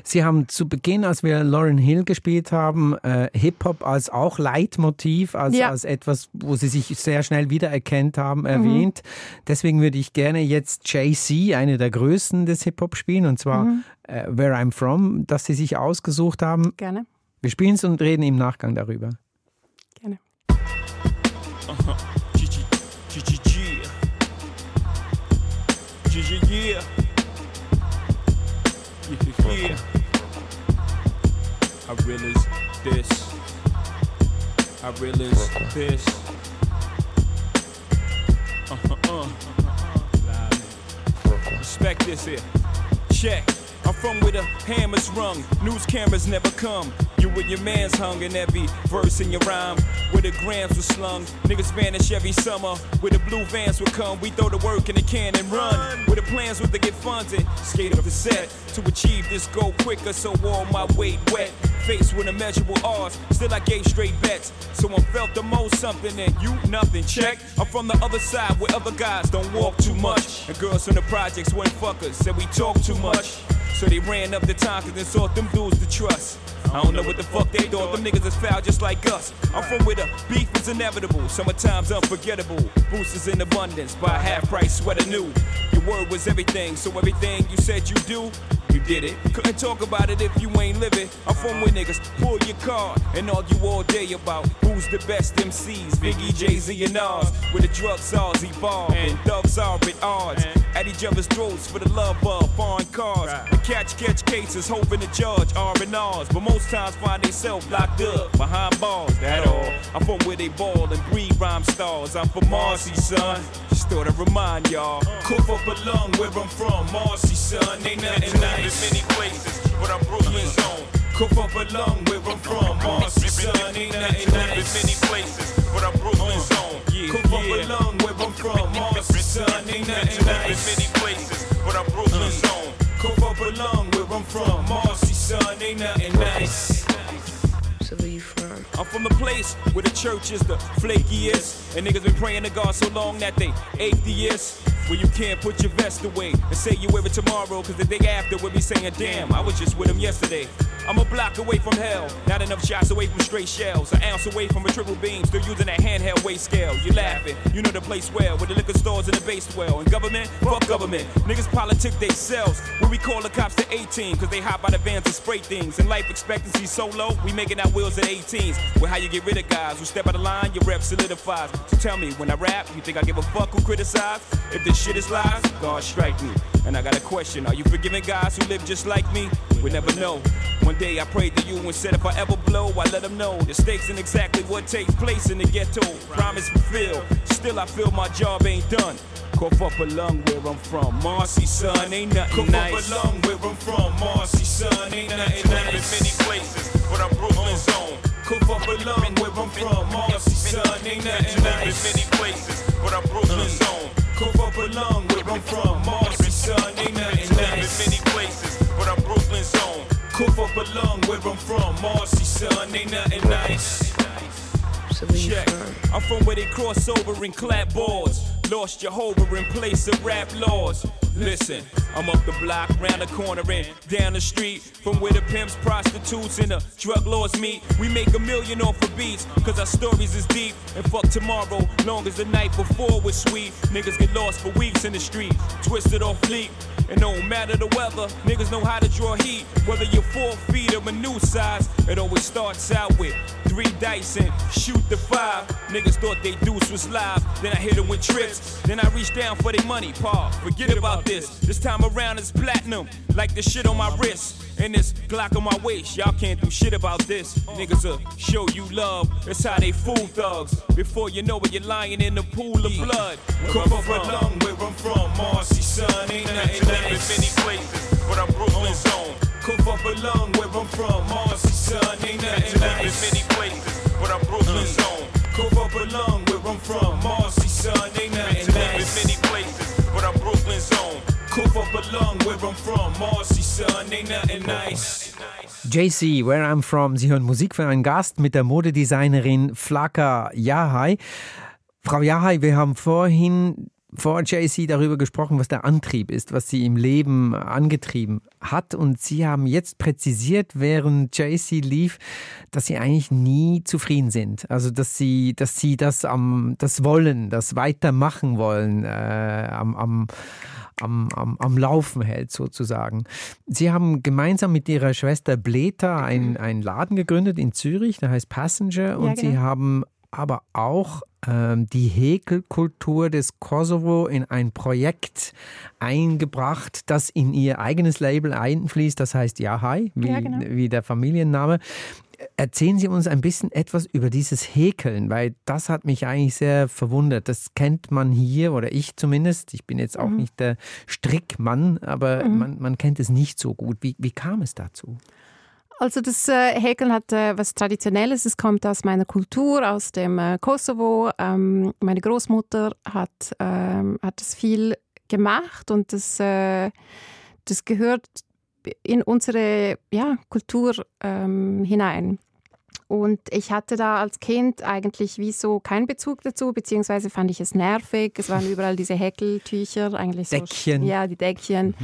Sie haben zu Beginn, als wir Lauren Hill gespielt haben, äh, Hip-Hop als auch Leitmotiv, als, Ja. als etwas, wo Sie sich sehr schnell wiedererkennt haben, erwähnt. Deswegen würde ich gerne jetzt Jay-Z, eine der Größten des Hip-Hop, spielen, und zwar äh, Where I'm From, das Sie sich ausgesucht haben. Gerne, Wir spielen es und reden im Nachgang darüber. gerne. G yeah. Yeah. I realize this. I realize this. Uh uh uh. Respect this here. Check. I'm from where the hammers rung, news cameras never come. You with your mans hung in every verse in your rhyme. Where the grams were slung, niggas vanish every summer. Where the blue vans would come, we throw the work in the can and run. Where the plans were to get funded, skate up the set to achieve this goal quicker, so all my weight wet. Faced with immeasurable odds, still I gave straight bets. Someone felt the most something and you nothing. Check. I'm from the other side where other guys don't walk too much. And girls from the projects went fuckers, said we talk too much. So they ran up the time cause they sought them dudes to trust. I don't know what the fuck they thought, them niggas is foul just like us. I'm from where the beef is inevitable, summertime's unforgettable. Boosters in abundance, buy half price sweater new. Your word was everything, so everything you said you do, you did it. Couldn't talk about it if you ain't living. I'm from where niggas pull your car and argue all day about who's the best MCs. Biggie, Jay Z, and Nas. Where the drug czars evolve and thugs are at odds. At each other's throats for the love of foreign cars. The catch catch cases, hoping the judge R and R's. But most times find themselves locked up behind bars. That all. I'm from where they ball and breed rhyme stars. I'm from Marcy, son. Just thought I'd remind y'all. Uh. Cough up a lung where I'm from. Marcy, son. Ain't nothing nice. many places, but I'm Brooklyn's own. Cough up a lung where I'm from. Marcy, son. Ain't nothing nice. many places, but I'm Brooklyn's uh, own. Cough up a lung where I'm from. Marcy, son. Ain't nothing nice. many places, but I'm Brooklyn's uh, own. Cough up a lung where I'm from. Marcy, son. Ain't nothing nice. So where you from? I'm from the place where the church is the flakiest. And niggas been praying to God so long that they atheists. Where you can't put your vest away and say you wear it tomorrow, cause the day after we'll be saying, damn, I was just with him yesterday. I'm a block away from hell, not enough shots away from straight shells, an ounce away from a triple beam, still using that handheld weight scale. You laughing, you know the place well, with the liquor stores and the base well. And government, fuck government. Niggas politic they selves. Where we call the cops to 18, cause they hop out of vans and spray things. And life expectancy so low, we making our wheels at 18s. Well, how you get rid of guys who step out of line, your rep solidifies. So tell me, when I rap, you think I give a fuck who criticize? If this shit is lies, God strike me. And I got a question, are you forgiving guys who live just like me? We never know. One day I prayed to you and said if I ever blow, I let them know the stakes and exactly what takes place in the ghetto. Promise fulfilled. Still I feel my job ain't done. Cough up a lung where I'm from. Marcy, son, ain't nothing Cough nice. up a lung where I'm from. Marcy, son, ain't nothing nice. I've many places, but I'm Brooklyn's own. Cough up a lung where I'm from. Marcy, son, ain't nothing nice. I've many places, but I'm Brooklyn's own. Cough up a lung where I'm from. Own. Cough up a where I'm from. Marcy, son, ain't nothing nice. So Check. I'm from where they cross over and clap boards. Lost Jehovah in place of rap laws. Listen, I'm up the block, round the corner and down the street. From where the pimps, prostitutes, and the drug lords meet. We make a million off of beats, cause our stories is deep. And fuck tomorrow, long as the night before was sweet. Niggas get lost for weeks in the street, twisted off fleet. And no matter the weather, niggas know how to draw heat. Whether you're four feet or a new size, it always starts out with three dice and shoot the five. Niggas thought they deuce was live, then I hit them with trips. Then I reach down for their money, Paul. Forget about this. This time around it's platinum, like the shit on my wrist. And this Glock on my waist, y'all can't do shit about this. Niggas will show you love, that's how they fool thugs. Before you know it, you're lying in the pool of blood. A lung where I'm from, Marcy, son, ain't nothing nice. many places, but I'm Brooklyn's own. Oh. Cough up a lung where I'm from, Marcy, son, ain't nothing nice. many places, but I'm Brooklyn's own. Cough up a lung where I'm from, Marcy, son, ain't nothing nice. many places, but I'm Brooklyn's own. Cough up a lung where I'm from, Marcy, son, ain't nothing nice. JC, Where I'm From. Sie hören Musik für einen Gast mit der Modedesignerin Flaka Yahai. Frau Yahai, wir haben vorhin vor JC darüber gesprochen, was der Antrieb ist, was sie im Leben angetrieben hat. Und Sie haben jetzt präzisiert, während JC lief, dass Sie eigentlich nie zufrieden sind. Also, dass Sie, dass Sie das am, das wollen, das weitermachen wollen, äh, am, am am, am, am Laufen hält, sozusagen. Sie haben gemeinsam mit Ihrer Schwester Bleta einen, einen Laden gegründet in Zürich, der heißt Passenger. Und Ja, genau. Sie haben aber auch die Häkelkultur des Kosovo in ein Projekt eingebracht, das in Ihr eigenes Label einfließt, das heißt Yahai, wie, Ja, genau. wie der Familienname. Erzählen Sie uns ein bisschen etwas über dieses Häkeln, weil das hat mich eigentlich sehr verwundert. Das kennt man hier oder ich zumindest. Ich bin jetzt auch Mhm. nicht der Strickmann, aber man, man kennt es nicht so gut. Wie, wie kam es dazu? Also das äh, Häkeln hat äh, was Traditionelles. Es kommt aus meiner Kultur, aus dem äh, Kosovo. Ähm, meine Großmutter hat, ähm, hat das viel gemacht und das, das gehört in unsere ja, Kultur ähm, hinein. Und ich hatte da als Kind eigentlich wie so keinen Bezug dazu, beziehungsweise fand ich es nervig. Es waren überall diese Häkeltücher, eigentlich so. Deckchen. Ja, die Deckchen.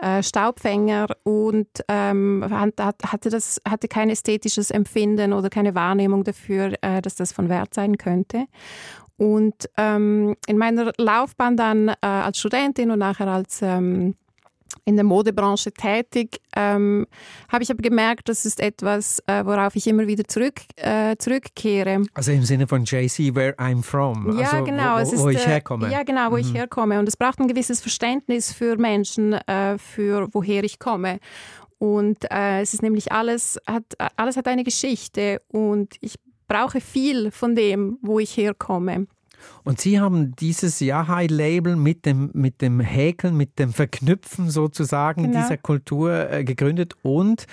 Äh, Staubfänger und ähm, hat- hatte, das, hatte kein ästhetisches Empfinden oder keine Wahrnehmung dafür, äh, dass das von Wert sein könnte. Und ähm, in meiner Laufbahn dann äh, als Studentin und nachher als ähm, in der Modebranche tätig, ähm, habe ich aber gemerkt, das ist etwas, äh, worauf ich immer wieder zurück, äh, zurückkehre. Also im Sinne von JC, where I'm from. Ja, also genau. Wo, wo, ist, wo ich äh, herkomme. Ja, genau, wo ich herkomme. Und es braucht ein gewisses Verständnis für Menschen, äh, für woher ich komme. Und äh, es ist nämlich alles hat, alles hat eine Geschichte und ich brauche viel von dem, wo ich herkomme. Und Sie haben dieses Yahai-Label mit dem, mit dem Häkeln, mit dem Verknüpfen sozusagen Genau. dieser Kultur äh, gegründet und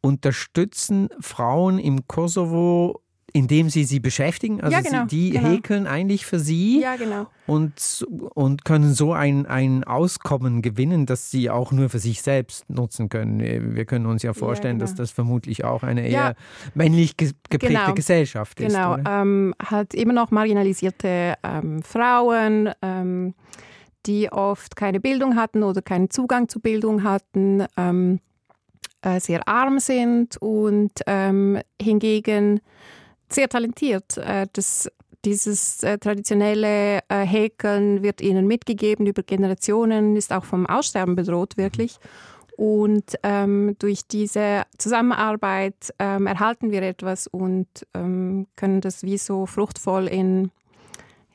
unterstützen Frauen im Kosovo, indem Sie sie beschäftigen. Also Ja, genau, sie, die genau. häkeln eigentlich für Sie Ja, genau. und, und können so ein, ein Auskommen gewinnen, das Sie auch nur für sich selbst nutzen können. Wir können uns ja vorstellen, genau. dass das vermutlich auch eine eher Ja. männlich ge geprägte Genau. Gesellschaft ist. Genau, ähm, halt immer noch marginalisierte ähm, Frauen, ähm, die oft keine Bildung hatten oder keinen Zugang zu Bildung hatten, ähm, äh, sehr arm sind und ähm, hingegen sehr talentiert. Äh, das, dieses äh, traditionelle äh, Häkeln wird ihnen mitgegeben über Generationen, ist auch vom Aussterben bedroht wirklich. Und ähm, durch diese Zusammenarbeit ähm, erhalten wir etwas und ähm, können das wie so fruchtvoll in,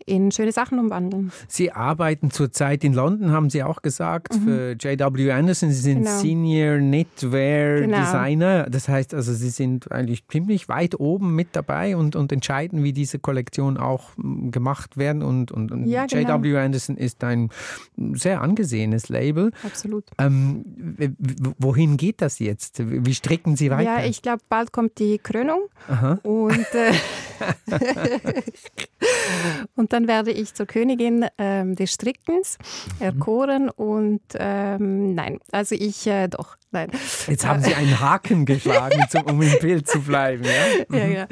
in schöne Sachen umwandeln. Sie arbeiten zurzeit in London, haben Sie auch gesagt, für J.W. Anderson. Sie sind Mhm. Genau. Senior Knitwear Genau. Designer. Das heißt also, Sie sind eigentlich ziemlich weit oben mit dabei und, und entscheiden, wie diese Kollektionen auch mm, gemacht werden. Und, und, und Ja, genau. J.W. Anderson ist ein sehr angesehenes Label. Absolut. Ähm, wohin geht das jetzt? Wie stricken Sie weiter? Ja, ich glaube, bald kommt die Krönung Aha. und, äh, und dann werde ich zur Königin ähm, des Strickens erkoren und ähm, nein, also ich äh, doch, nein. Jetzt haben Sie einen Haken geschlagen, zum, um im Bild zu bleiben. Ja? Ja, ja.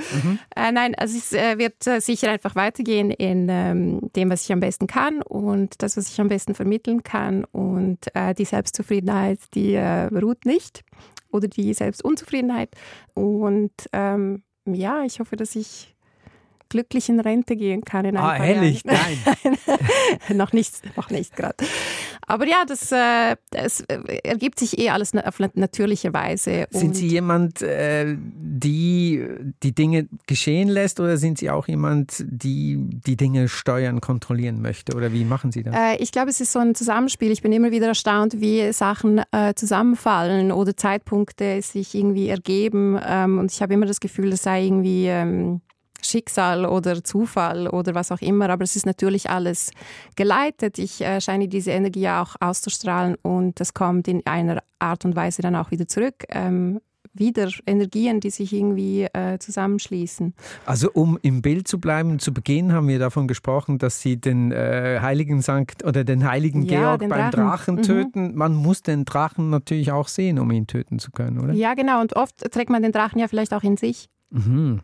Äh, nein, also es äh, wird äh, sicher einfach weitergehen in ähm, dem, was ich am besten kann und das, was ich am besten vermitteln kann. Und äh, die Selbstzufriedenheit, die äh, ruht nicht oder die Selbstunzufriedenheit. Und ähm, ja, ich hoffe, dass ich glücklich in Rente gehen kann in ein Ah, paar ehrlich? Jahren. Nein. noch nicht, noch nicht gerade. Aber ja, das, äh, das äh, ergibt sich eh alles auf nat- natürliche Weise. Sind Sie jemand, äh, die die Dinge geschehen lässt oder sind Sie auch jemand, die die Dinge steuern, kontrollieren möchte? Oder wie machen Sie das? Äh, ich glaube, es ist so ein Zusammenspiel. Ich bin immer wieder erstaunt, wie Sachen zusammenfallen oder Zeitpunkte sich irgendwie ergeben. Ähm, und ich habe immer das Gefühl, das sei irgendwie ähm, Schicksal oder Zufall oder was auch immer. Aber es ist natürlich alles geleitet. Ich äh, scheine diese Energie auch auszustrahlen und das kommt in einer Art und Weise dann auch wieder zurück. Ähm, wieder Energien, die sich irgendwie äh, zusammenschließen. Also um im Bild zu bleiben, zu Beginn haben wir davon gesprochen, dass Sie den äh, heiligen Sankt oder den heiligen Ja, Georg den beim Drachen. Drachen Mhm. töten. Man muss den Drachen natürlich auch sehen, um ihn töten zu können, oder? Ja, genau. Und oft trägt man den Drachen ja vielleicht auch in sich. Mhm.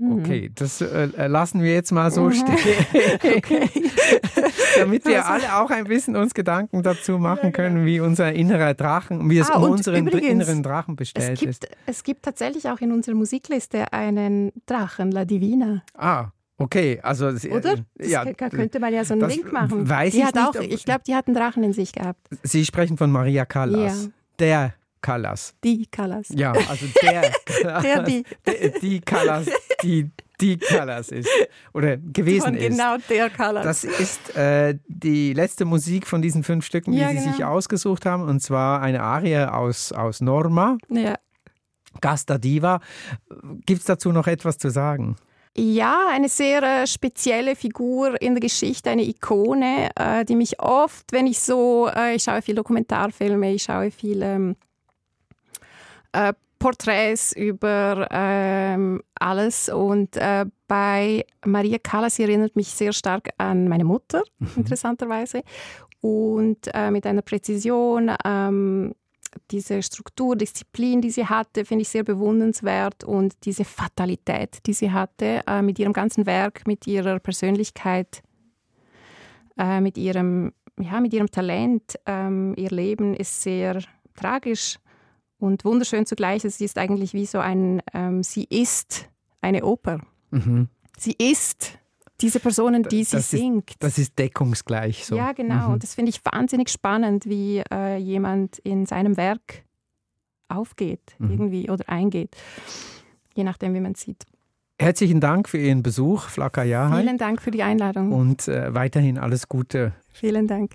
Okay, das äh, lassen wir jetzt mal so Mhm. stehen. Damit wir alle auch ein bisschen uns Gedanken dazu machen können, wie unser innerer Drachen, wie es Ah, um unseren übrigens, inneren Drachen Es bestellt ist. gibt, es gibt tatsächlich auch in unserer Musikliste einen Drachen, La Divina, Ah, okay, also Sie- oder? äh, Das ja, könnte man ja so einen Link machen. weiß die ich hat nicht, auch, ich glaube, die hat einen Drachen in sich gehabt. Sie sprechen von Maria Callas. Ja. Der Callas. Die Callas. Ja, also der Callas. Der, die. Die, die Callas, die die Callas ist oder gewesen Von ist. genau der Callas. Das ist äh, die letzte Musik von diesen fünf Stücken, Ja, die Sie genau. sich ausgesucht haben, und zwar eine Arie aus, aus Norma, ja. Gasta Diva. Gibt es dazu noch etwas zu sagen? Ja, eine sehr äh, spezielle Figur in der Geschichte, eine Ikone, äh, die mich oft, wenn ich so, äh, ich schaue viel Dokumentarfilme, ich schaue viel ähm, äh, Porträts über ähm, alles. Und äh, bei Maria Callas erinnert mich sehr stark an meine Mutter, interessanterweise, und äh, mit einer Präzision, ähm, diese Struktur, Disziplin, die sie hatte, finde ich sehr bewundernswert. Und diese Fatalität, die sie hatte äh, mit ihrem ganzen Werk, mit ihrer Persönlichkeit, äh, mit ihrem ja, mit ihrem Talent. Ähm, ihr Leben ist sehr tragisch und wunderschön zugleich. Es ist eigentlich wie so ein, ähm, sie ist eine Oper. Mhm. Sie ist diese Personen, die sie das singt. Ist, das ist deckungsgleich so. Ja, genau. Mhm. Und das finde ich wahnsinnig spannend, wie äh, jemand in seinem Werk aufgeht Mhm. irgendwie oder eingeht. Je nachdem, wie man es sieht. Herzlichen Dank für Ihren Besuch, Flaka Yahai. Vielen Dank für die Einladung. Und äh, weiterhin alles Gute. Vielen Dank.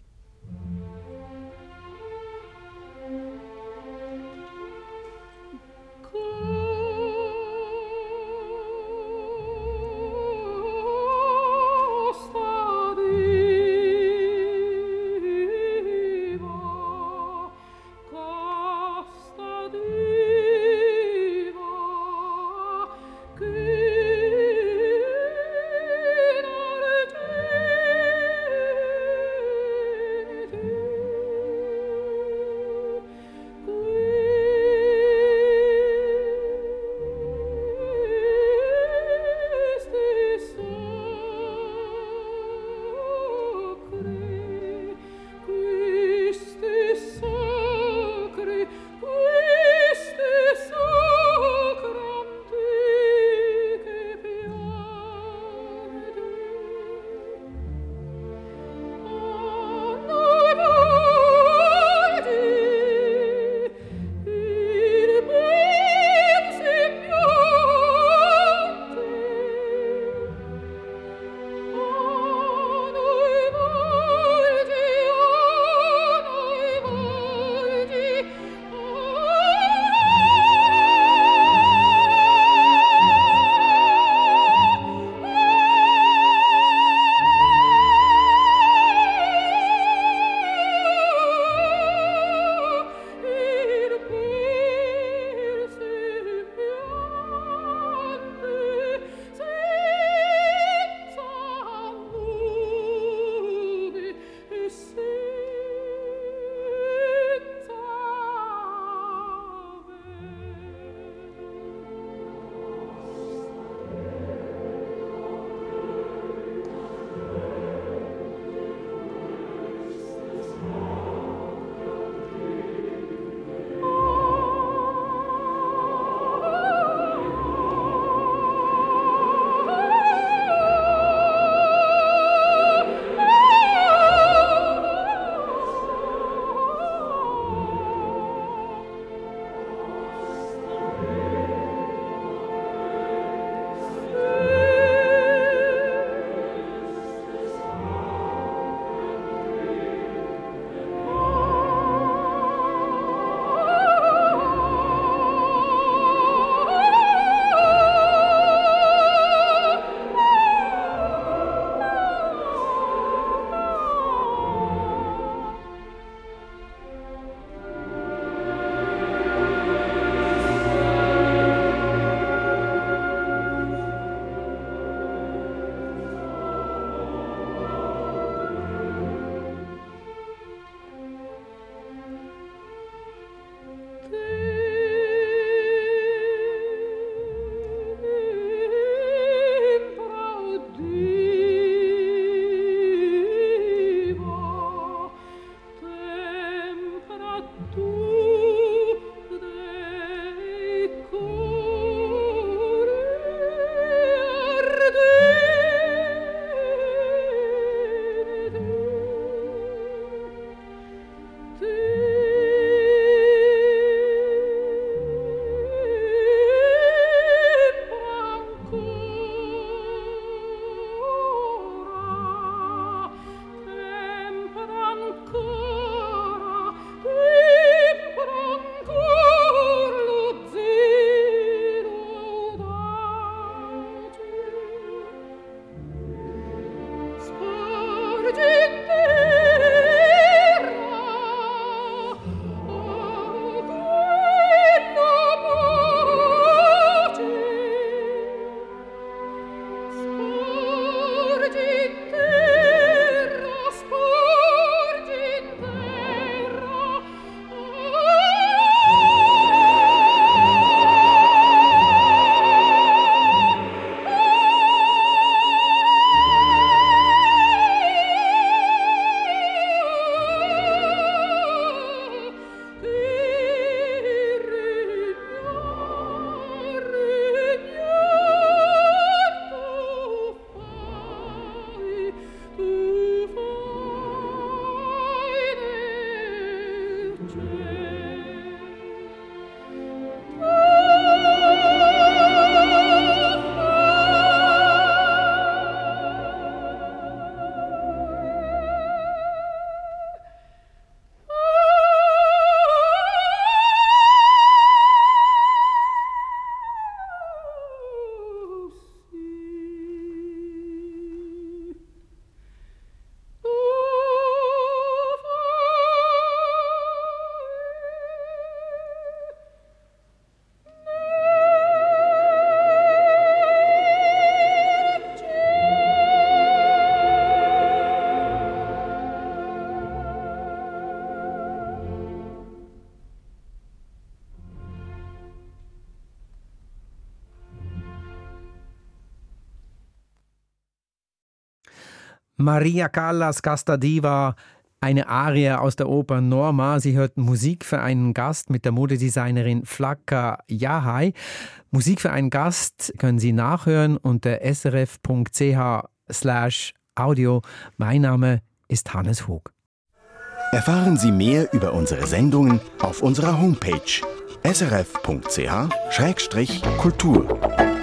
Maria Callas Casta Diva, eine Arie aus der Oper Norma. Sie hört Musik für einen Gast mit der Modedesignerin Flakka Yahai. Musik für einen Gast können Sie nachhören unter srf.ch slash audio. Mein Name ist Hannes Hug. Erfahren Sie mehr über unsere Sendungen auf unserer Homepage srf.ch-kultur.